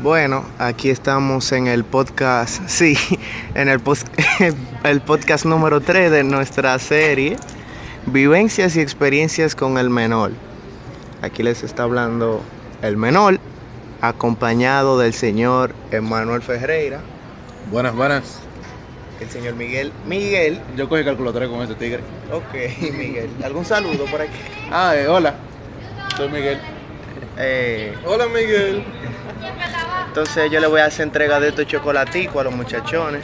Bueno, aquí estamos en el podcast, sí, en el, pos- el podcast número 3 de nuestra serie, Vivencias y experiencias con el menor. Aquí les está hablando el menor, acompañado del señor Emanuel Ferreira, Buenas, buenas. el señor Miguel. Miguel, Yo cogí calculadora con ese tigre. ok, Miguel. ¿Algún saludo por aquí? Ah, eh, hola. Soy Miguel. Eh, Hola, Miguel. entonces yo le voy a hacer entrega de estos chocolaticos a los muchachones.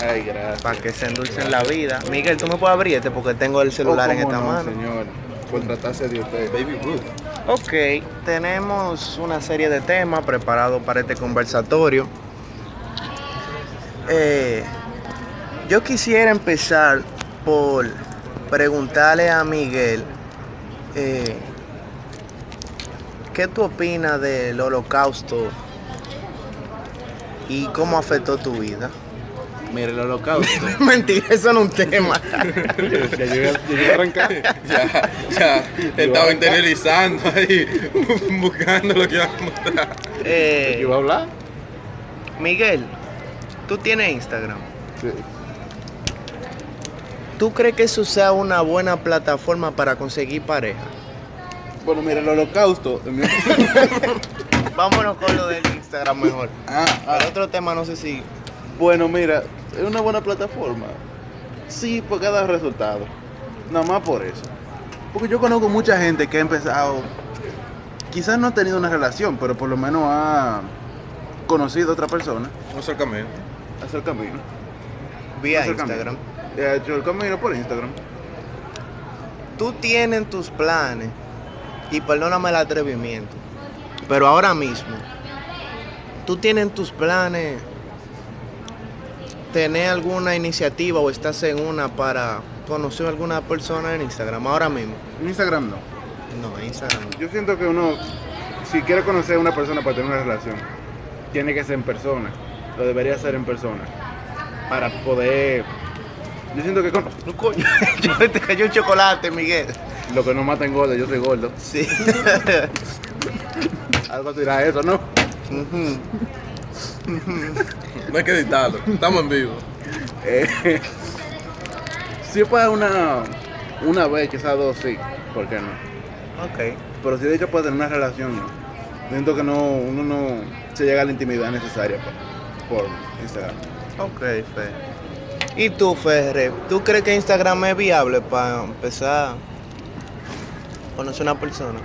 Ay, gracias. para que se endulcen la vida. Miguel, tú me puedes abrir este porque tengo el celular Oh, en esta no, mano. señor. Por tratarse de usted. Baby Ruth. Ok, tenemos una serie de temas preparados para este conversatorio. Eh, yo quisiera empezar por preguntarle a Miguel eh, qué tú opinas del holocausto y cómo afectó tu vida. Mira, el holocausto. Mentira, eso no es un tema. ya llegué, llegué a arrancar. ya, ya. Estaba interiorizando ahí, buscando lo que iba a mostrar. Eh, ¿Iba a hablar? Miguel, tú tienes Instagram. Sí. ¿Tú crees que eso sea una buena plataforma para conseguir pareja? Bueno, mira, el holocausto. Vámonos con lo del Instagram mejor. ah, ah, otro tema no sé si... Bueno, mira, es una buena plataforma. Sí, porque ha dado resultados. Nada más por eso. Porque yo conozco mucha gente que ha empezado, quizás no ha tenido una relación, pero por lo menos ha conocido a otra persona, el camino. hace el camino. Vía Hace el camino. Instagram. Y Ha hecho el camino por Instagram. Tú tienes tus planes, y perdóname el atrevimiento, pero ahora mismo, tú tienes tus planes, tener alguna iniciativa o estás en una para conocer a alguna persona en Instagram ahora mismo. En Instagram no. No, Instagram. no. Yo siento que uno, si quiere conocer a una persona para tener una relación, tiene que ser en persona. Lo debería ser en persona. Para poder... Yo siento que con- No, coño, yo te cayó un chocolate, Miguel. Lo que no mata engorda, yo soy gordo. Sí. Algo dirá eso, ¿no? No hay que editarlo. Estamos en vivo. Eh, si para una, una vez, quizás dos, sí. ¿Por qué no? ok. Pero si de hecho para tener una relación, no. Siento que no, uno no se llega a la intimidad necesaria por, por Instagram. Ok, Fer. ¿Y tú, Ferre? ¿Tú crees que Instagram es viable para empezar a conocer una persona?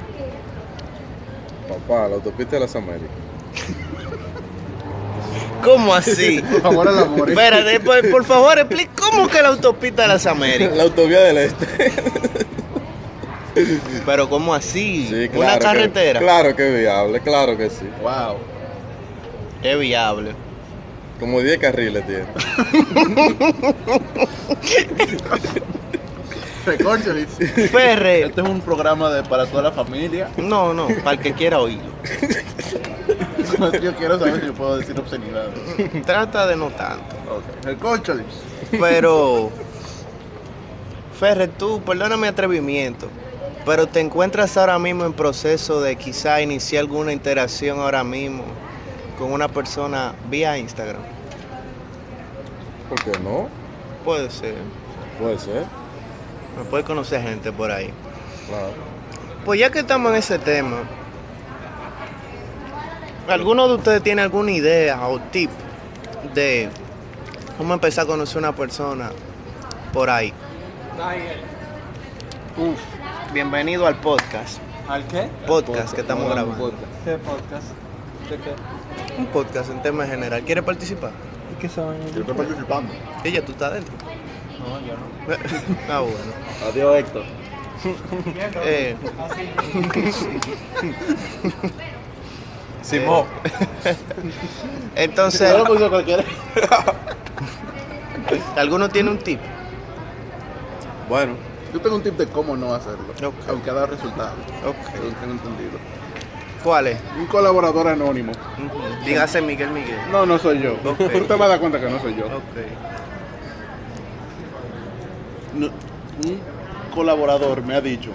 Papá, la autopista de las Américas. ¿Cómo así? Por favor, amor. Espérate, por, por favor, explica cómo que la autopista de las Américas. La autovía del Este. Pero ¿cómo así? Sí, claro. una que- carretera. claro que es viable, claro que sí. Wow. Es viable. Como 10 carriles tiene. Recórcholis. Ferre. Este es un programa de, para toda la familia. No, no, para el que quiera oírlo. Yo quiero saber si yo puedo decir obscenidades. Trata de no tanto. Ok. Recórcholis. Pero, Ferre, tú, perdona mi atrevimiento, pero te encuentras ahora mismo en proceso de quizá iniciar alguna interacción ahora mismo con una persona vía Instagram. ¿Por qué no? Puede ser. Puede ser. Me puede conocer gente por ahí. Claro. Pues ya que estamos en ese tema, ¿alguno de ustedes tiene alguna idea o tip de cómo empezar a conocer una persona por ahí? Uf, bienvenido al podcast. ¿Al qué? Podcast que estamos grabando. podcast. ¿Qué podcast? ¿De qué? Un podcast en tema general. ¿Quieres participar? ¿Y qué saben Yo estoy participando. Ella, tú estás dentro. No, yo no. ah, bueno. Adiós, Héctor. Eh, Simón. entonces, Yo lo puse cualquiera. ¿alguno tiene un tip? Bueno, Yo tengo un tip de cómo no hacerlo. Ok. Aunque ha dado resultados. Ok. Según tengo entendido. ¿Cuál es? Un colaborador anónimo. Dígase Miguel Miguel. No, no soy yo. Ok. Usted va a dar cuenta que no soy yo. Ok. No, un colaborador me ha dicho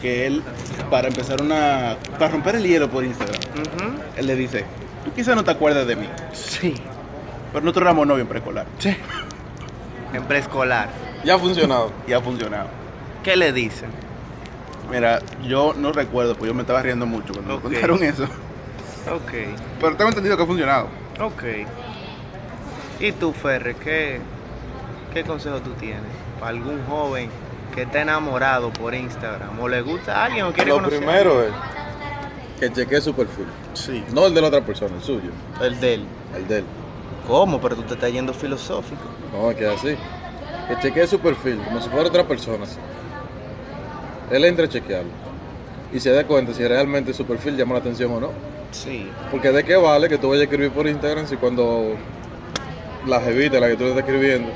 que él, para empezar una. Para romper el hielo por Instagram, Ujú. él le dice: Tú quizás no te acuerdas de mí, Sí. pero nosotros éramos novios en preescolar. Sí. En preescolar. Ya ha funcionado. Y ha funcionado. ¿Qué le dicen? Mira, yo no recuerdo, pues yo me estaba riendo mucho cuando Ok. me contaron eso. Ok. Pero tengo entendido que ha funcionado. Ok. ¿Y tú, Ferre, qué, qué consejo tú tienes para algún joven que está enamorado por Instagram o le gusta a alguien o quiere Lo conocer? primero es que chequee su perfil. Sí. No el de la otra persona, el suyo. El de él. El de él. ¿Cómo? Pero tú te estás yendo filosófico. No, es que es así. Que chequee su perfil como si fuera otra persona. así. Él entra a chequearlo. Y se da cuenta si realmente su perfil llama la atención o no. Sí. Porque de qué vale que tú vayas a escribir por Instagram si cuando la jevita, la que tú le estás escribiendo,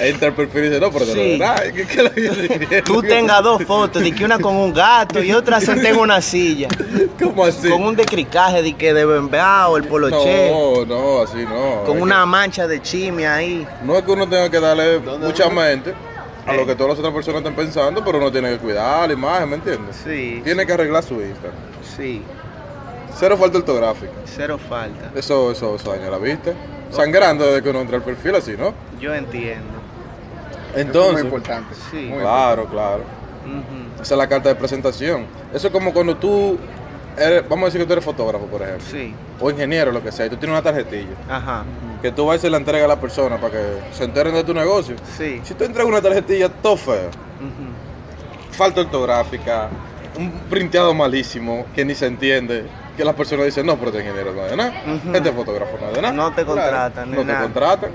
entra al perfil y dice, no, pero de Sí. verdad. Tú tengas dos fotos, de que una con un gato y otra sentada en una silla. ¿Cómo así? Con un decricaje de que de bembao, el poloche. No, no, así no. Con Es una mancha de chimia ahí. no es que uno tenga que darle mucha mente a Eh. lo que todas las otras personas están pensando, pero uno tiene que cuidar la imagen, ¿me entiendes? Sí. Tiene que arreglar su Instagram. Sí. Cero falta ortográfica. Cero falta. Eso, eso, eso daña la vista. Sangrando desde que uno entra al perfil así, ¿no? Yo entiendo. Entonces, importante. Sí. claro, claro. Esa es la carta de presentación. Eso es como cuando tú eres, vamos a decir que tú eres fotógrafo, por ejemplo, Sí. o ingeniero, lo que sea, y tú tienes una tarjetilla, Ajá. que tú vas y se la entregas a la persona para que se enteren de tu negocio. Sí. Si tú entregas una tarjetilla todo feo, falta ortográfica, un printeado malísimo, que ni se entiende, que las personas dicen, no, pero este ingeniero no es de nada, Ujú. este fotógrafo no es de nada. No te Claro, contratan, ni No te nada. contratan.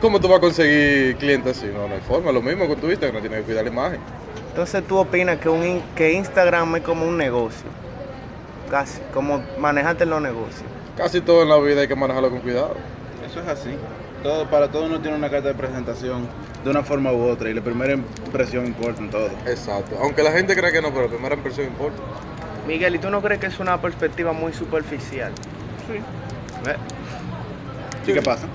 ¿Cómo tú vas a conseguir clientes así? No, no hay forma. Lo mismo con tu Instagram, tienes que cuidar la imagen. Entonces tú opinas que, un, que Instagram es como un negocio. Casi. Como manejarte los negocios. Casi todo en la vida hay que manejarlo con cuidado. Eso es así. Todo, para todo uno tiene una carta de presentación de una forma u otra y la primera impresión importa en todo. Exacto. Aunque la gente cree que no, pero la primera impresión importa. Miguel, ¿y tú no crees que es una perspectiva muy superficial? Sí. Ve, ¿Y qué pasa?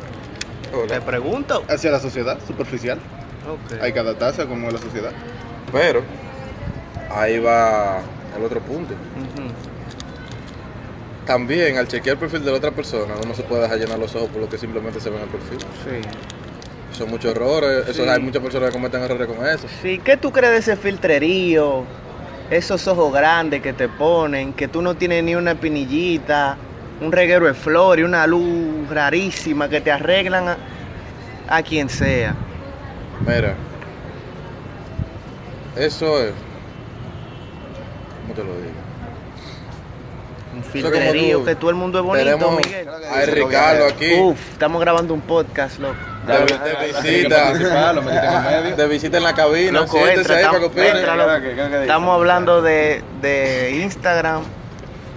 Te pregunto. Hacia la sociedad, superficial. Hay que adaptarse a como es la sociedad. Pero ahí va el otro punto. También al chequear el perfil de la otra persona, uno se puede dejar llenar los ojos por lo que simplemente se ve en el perfil. Sí. Son muchos errores. Eso, Sí. hay muchas personas que cometen errores con eso. Sí, ¿qué tú crees de ese filtrerío? Esos ojos grandes que te ponen, que tú no tienes ni una espinillita, un reguero de flor y una luz rarísima que te arreglan a, a quien sea. Mira, eso es. ¿Cómo te lo digo? Un filtrerío, que todo el mundo es bonito, Tenemos Miguel. a Ricardo aquí. Uf, estamos grabando un podcast, loco. De, de visita. Lo metiste en el medio. De visita en la cabina. Loco, Siéntese entra, ahí tam- para que. Estamos hablando de, de Instagram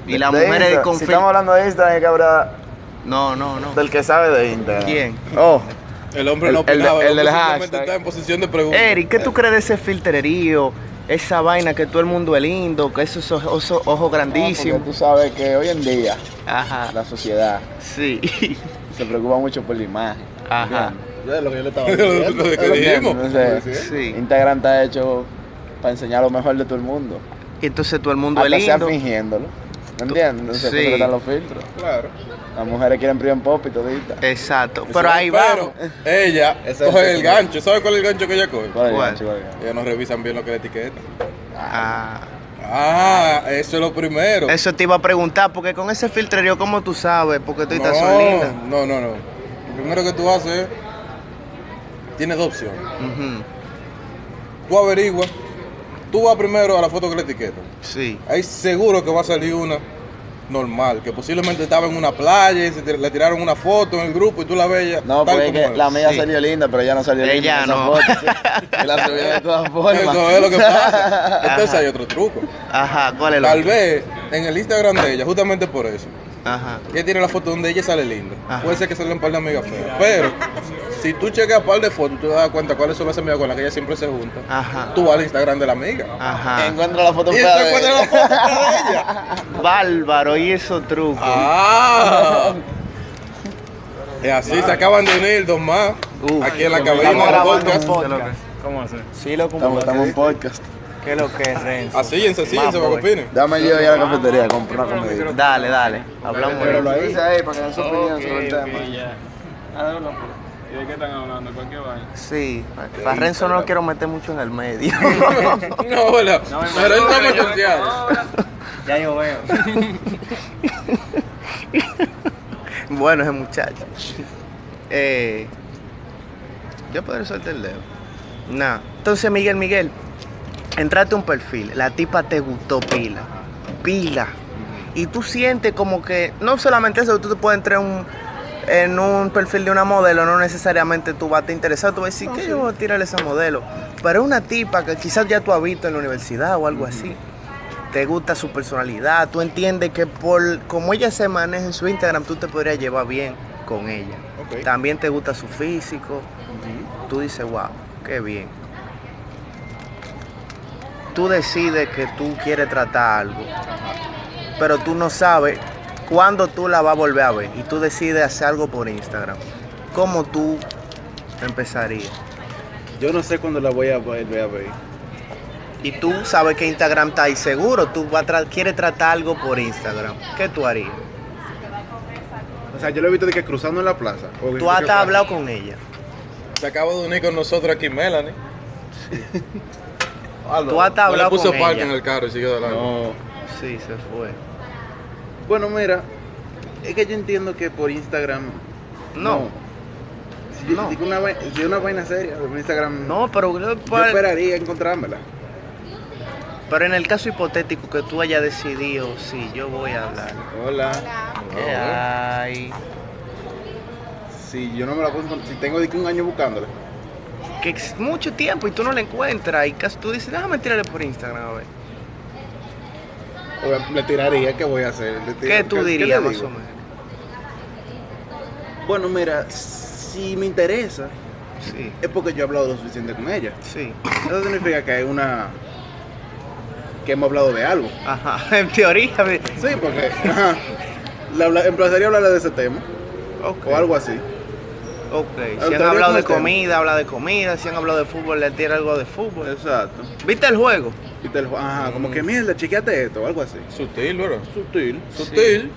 y las De Insta- con Si estamos hablando de Instagram, hay que hablar No, no, no. del que sabe de Instagram. ¿Quién? Oh, El hombre El- no el de- opinaba. el hombre del simplemente hashtag. está en posición de pregunta. Eric, ¿qué tú crees de ese filtrerío? Esa vaina que todo el mundo es lindo, que esos ojos, porque grandísimos. tú sabes que hoy en día Ajá, la sociedad sí. se preocupa mucho por la imagen. Ajá, Es lo que yo le estaba Lo diciendo. que ¿Entiendes? dijimos. Entonces, sí. Instagram está hecho para enseñar lo mejor de todo el mundo. Y entonces todo el mundo es Hasta lindo. fingiéndolo. ¿Me entiendes? Entonces, Sí. los filtros. Claro. Las mujeres quieren prim pop y todita. Exacto, pero ahí Pero vamos. ella es coge el gancho. ¿Sabes cuál es el gancho que ella coge? ¿Cuál no revisan bien lo que la etiqueta. Ah, Ah, eso es lo primero. eso te iba a preguntar, porque con ese filtrerío, ¿cómo tú sabes? Porque tú estás son lindas. no, no, no. Lo primero que tú haces es. Tienes dos opciones. Tú averiguas. Tú vas primero a la foto que le etiquetan. Sí. Ahí seguro que va a salir una normal, que posiblemente estaba en una playa y se le tiraron una foto en el grupo y tú la ves ya No, tal porque es como que es. la mía Sí. salió linda, pero ella no salió Ella linda. no. foto, sí. Y la subió de todas formas. Eso es lo que pasa. Entonces hay otro truco. Ajá, ¿cuál es lo Tal vez en el Instagram de ella, justamente por eso, Ajá. ella tiene la foto donde ella sale linda. Ajá. Puede ser que salga un par de amigas feas. Pero si tú checas un par de fotos, tú te das cuenta cuáles son las amigas con las que ella siempre se junta. Ajá. Tú vas al Instagram de la amiga. Ajá. Encuentra la foto Y fea te de encuentras la foto de ella. Bárbaro, y esos trucos. Ah. Y así se acaban de unir dos más. Uf. aquí en la cabina del podcast. podcast. ¿Cómo hacer? Sí, lo Estamos, estamos en podcast. ¿Qué es lo que es Renzo? Asíllense, asíllense para que opinen. Dame yo ya a la cafetería, compro una comida. Dale, dale. Hablamos Pero lo dice ahí para que den su opinión sobre el tema. ¿Y de qué están hablando? ¿Cualquier vaina? Sí, para Renzo no lo quiero meter mucho en el medio. No, hola. Pero él está muy confiado. Ya yo veo. bueno, ese muchacho. Eh, yo podré soltar el dedo. Nah. Entonces, Miguel, Miguel, entraste a un perfil. La tipa te gustó pila. Pila. Y tú sientes como que, no solamente eso, tú te puedes entrar un- en un perfil de una modelo, no necesariamente tú vas a te interesar, tú vas a decir, ¿qué yo voy a tirarle esa modelo? Pero una tipa que quizás ya tú has visto en la universidad o algo así, te gusta su personalidad, tú entiendes que por como ella se maneja en su Instagram, tú te podrías llevar bien con ella. También te gusta su físico, tú dices, wow, qué bien. Tú decides que tú quieres tratar algo, pero tú no sabes cuándo tú la vas a volver a ver y tú decides hacer algo por Instagram. ¿Cómo tú empezarías? Yo no sé cuándo la voy a volver a ver. Y tú sabes que Instagram está ahí seguro, tú vas a tra- quieres tratar algo por Instagram. ¿Qué tú harías? O sea, yo lo he visto de que cruzando en la plaza. o Tú has hablado con ella. Se acaba de unir con nosotros aquí Melanie. Tú has No le hablado puso con parque ella. en el carro y siguió de largo. No. Sí, se fue. Bueno, mira, es que yo entiendo que por Instagram. No. Si, No. si una, si es una vaina seria, por Instagram. No, pero, Yo esperaría encontrármela. pero en el caso hipotético que tú hayas decidido, sí, yo voy a hablar. Hola. ¿Qué hay? Si yo no me la puedo encontrar, si tengo un año buscándola. Que es mucho tiempo y tú no la encuentras y casi tú dices, déjame tirarle por Instagram a ver. Le tiraría, ¿qué voy a hacer? Le ¿Qué tú dirías más o menos? Bueno, mira, si me interesa, Sí, es porque yo he hablado lo suficiente con ella. sí. Eso significa que hay una. que hemos hablado de algo. Ajá, en teoría. me- Sí, porque. Ajá. Le habla- empezaría a hablarle de ese tema o algo así. Ok. Si han hablado de el comida, habla de comida. Si han hablado de fútbol, le tira algo de fútbol. Exacto. ¿Viste el juego? Y te lo- ajá, como que mierda, chequeate esto o algo así. Sutil, ¿verdad? Sutil. Sutil.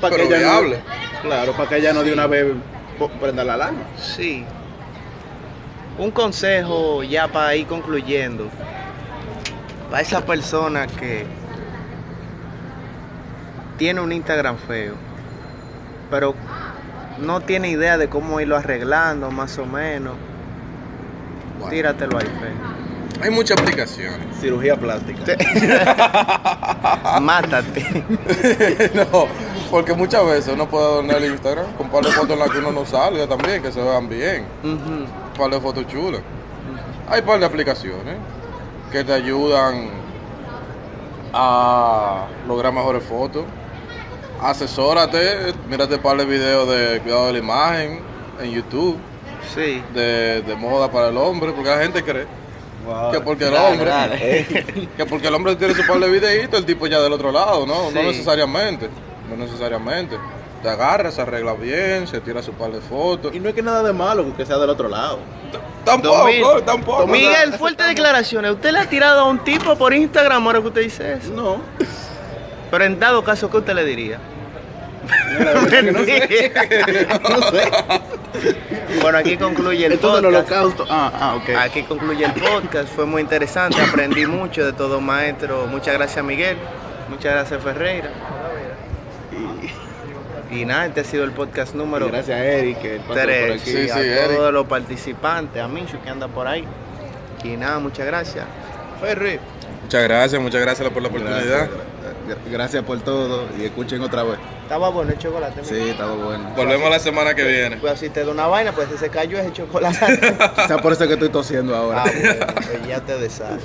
Para que ella no. Claro, para que ella no de una vez prenda la alarma. Sí. Un consejo ya para ir concluyendo. Para esa persona que tiene un Instagram feo, pero no tiene idea de cómo irlo arreglando, más o menos. Tíratelo ahí, feo. Hay muchas aplicaciones. Cirugía plástica. Mátate. no, porque muchas veces uno puede adornar el Instagram con un par de fotos en las que uno no salga también, que se vean bien. Ujú. Un par de fotos chulas. Hay un par de aplicaciones que te ayudan a lograr mejores fotos. Asesórate, mírate un par de videos de cuidado de la imagen en YouTube, Sí. de, de moda para el hombre, porque la gente cree que porque el hombre, dale. que porque el hombre tiene su par de videitos, el tipo ya del otro lado, no, no necesariamente, no necesariamente. Te agarra, se arregla bien, se tira su par de fotos. Y no es que nada de malo que sea del otro lado. Tampoco, tampoco. Miguel, fuertes declaraciones. ¿Usted le ha tirado a un tipo por Instagram ahora que usted dice eso? No. Pero en dado caso, ¿qué usted le diría? No sé. No sé. Bueno, aquí concluye el el podcast. holocausto. Ah, ah, ok. Aquí concluye el podcast. Fue muy interesante. Aprendí mucho de todo, maestro. Muchas gracias, Miguel. Muchas gracias, Ferreira. Y nada, este ha sido el podcast Y número gracias a Eric que pasó por tres. aquí. Sí, a sí, Eric. todos los participantes, a Micho que anda por ahí. Y nada, muchas gracias. Ferri. Muchas gracias, muchas gracias por la oportunidad. Gracias, gracias por todo y escuchen otra vez. Estaba bueno el chocolate. Sí, estaba bueno. Volvemos la semana que viene. Pues si te da una vaina, pues si se cayó ese chocolate. Quizás por eso que estoy tosiendo ahora. ah, bueno, pues ya te deshaces.